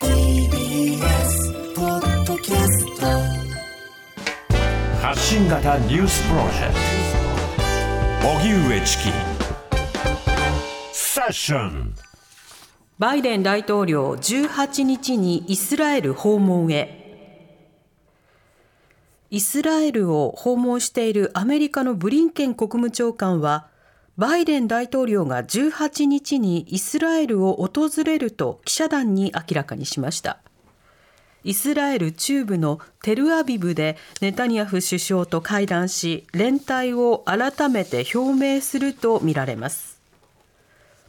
TBS ポッドキャスト。発信型ニュースプロジェクト。荻上チキ。セッション。バイデン大統領18日にイスラエル訪問へ。イスラエルを訪問しているアメリカのブリンケン国務長官はバイデン大統領が18日にイスラエルを訪れると記者団に明らかにしました。イスラエル中部のテルアビブでネタニヤフ首相と会談し連帯を改めて表明するとみられます。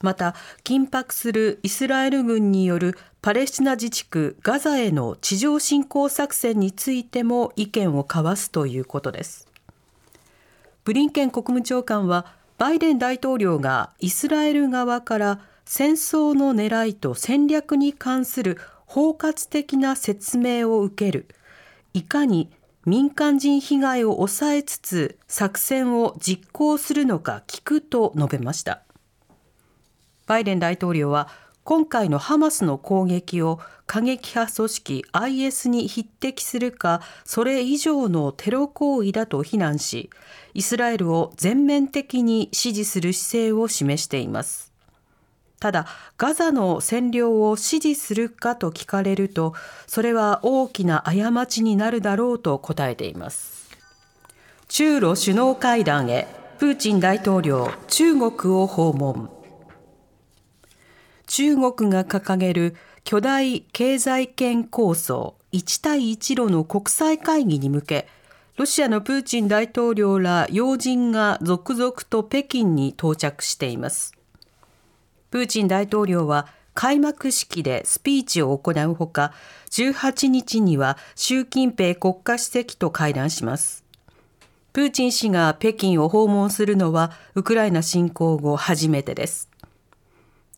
また緊迫するイスラエル軍によるパレスチナ自治区ガザへの地上侵攻作戦についても意見を交わすということです。ブリンケン国務長官はバイデン大統領がイスラエル側から戦争の狙いと戦略に関する包括的な説明を受ける。いかに民間人被害を抑えつつ作戦を実行するのか聞くと述べました。バイデン大統領は今回のハマスの攻撃を過激派組織 IS に匹敵するかそれ以上のテロ行為だと非難しイスラエルを全面的に支持する姿勢を示しています。ただガザの占領を支持するかと聞かれるとそれは大きな過ちになるだろうと答えています。中ロ首脳会談へプーチン大統領中国を訪問。中国が掲げる巨大経済圏構想一帯一路の国際会議に向けロシアのプーチン大統領ら要人が続々と北京に到着しています。プーチン大統領は開幕式でスピーチを行うほか18日には習近平国家主席と会談します。プーチン氏が北京を訪問するのはウクライナ侵攻後初めてです。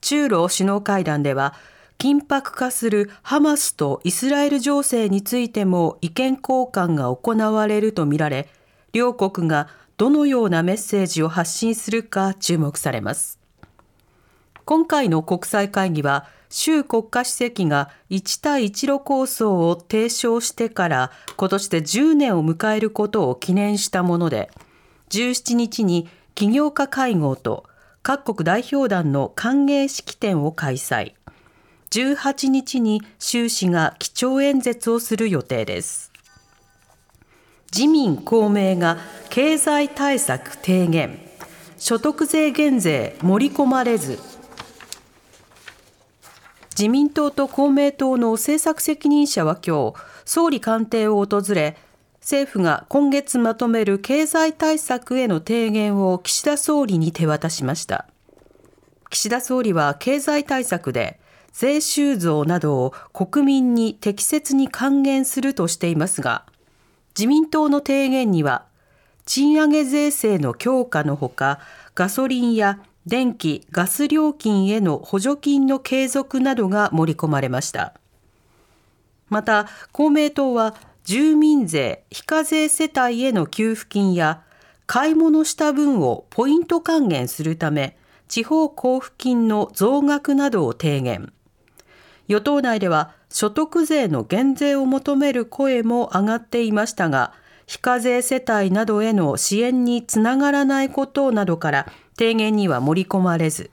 中ロ首脳会談では緊迫化するハマスとイスラエル情勢についても意見交換が行われるとみられ両国がどのようなメッセージを発信するか注目されます。今回の国際会議は習国家主席が一帯一路構想を提唱してから今年で10年を迎えることを記念したもので17日に起業家会合と各国代表団の歓迎式典を開催。18日に習氏が基調演説をする予定です。自民公明が経済対策提言。所得税減税盛り込まれず。自民党と公明党の政策責任者は今日総理官邸を訪れ政府が今月まとめる経済対策への提言を岸田総理に手渡しました。岸田総理は経済対策で税収増などを国民に適切に還元するとしていますが自民党の提言には賃上げ税制の強化のほかガソリンや電気・ガス料金への補助金の継続などが盛り込まれました。また公明党は住民税非課税世帯への給付金や買い物した分をポイント還元するため地方交付金の増額などを提言。与党内では所得税の減税を求める声も上がっていましたが非課税世帯などへの支援につながらないことなどから提言には盛り込まれず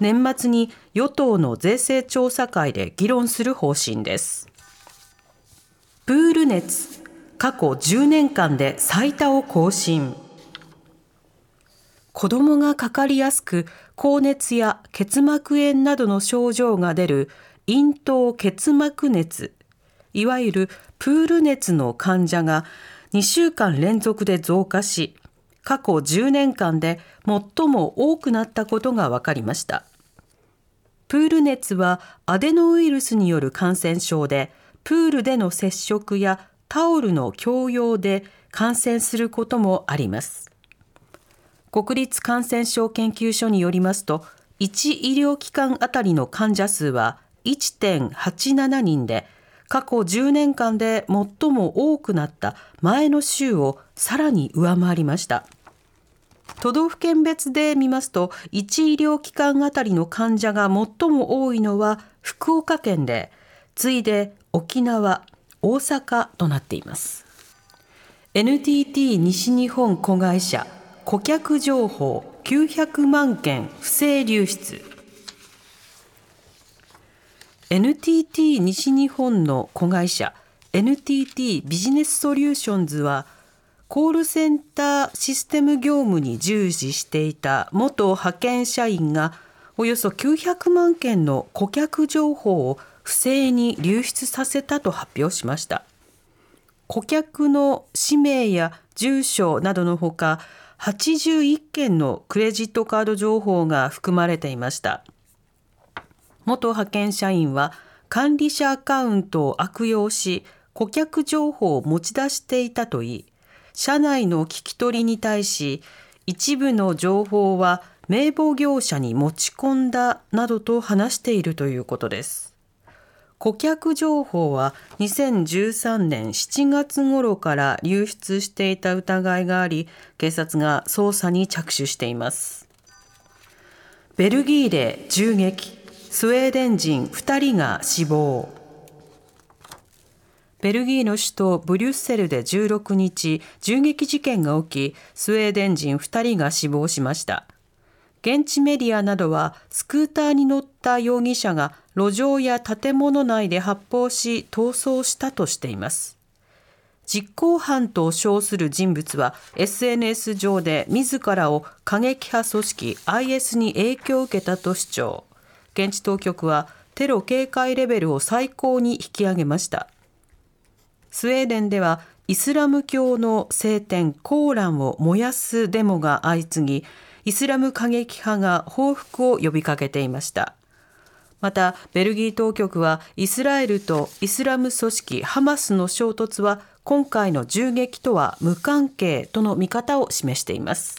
年末に与党の税制調査会で議論する方針です。プール熱過去10年間で最多を更新。子どもがかかりやすく高熱や結膜炎などの症状が出る咽頭結膜熱いわゆるプール熱の患者が2週間連続で増加し過去10年間で最も多くなったことが分かりました。プール熱はアデノウイルスによる感染症でプールでの接触やタオルの共用で感染することもあります。国立感染症研究所によりますと1医療機関あたりの患者数は1.87人で過去10年間で最も多くなった前の週をさらに上回りました。都道府県別で見ますと1医療機関あたりの患者が最も多いのは福岡県で次いで沖縄大阪となっています。NTT 西日本子会社顧客情報900万件不正流出。NTT 西日本の子会社 NTT ビジネスソリューションズはコールセンターシステム業務に従事していた元派遣社員がおよそ900万件の顧客情報を不正に流出させたと発表しました。顧客の氏名や住所などのほか81件のクレジットカード情報が含まれていました。元派遣社員は管理者アカウントを悪用し顧客情報を持ち出していたといい社内の聞き取りに対し一部の情報は名簿業者に持ち込んだなどと話しているということです。顧客情報は2013年7月頃から流出していた疑いがあり警察が捜査に着手しています。ベルギーで銃撃スウェーデン人2人が死亡。ベルギーの首都ブリュッセルで16日銃撃事件が起きスウェーデン人2人が死亡しました。現地メディアなどはスクーターに乗った容疑者が路上や建物内で発砲し逃走したとしています。実行犯と称する人物は SNS 上で自らを過激派組織 IS に影響を受けたと主張。現地当局はテロ警戒レベルを最高に引き上げました。スウェーデンではイスラム教の聖典コーランを燃やすデモが相次ぎイスラム過激派が報復を呼びかけていましたまたベルギー当局はイスラエルとイスラム組織ハマスの衝突は今回の銃撃とは無関係との見方を示しています。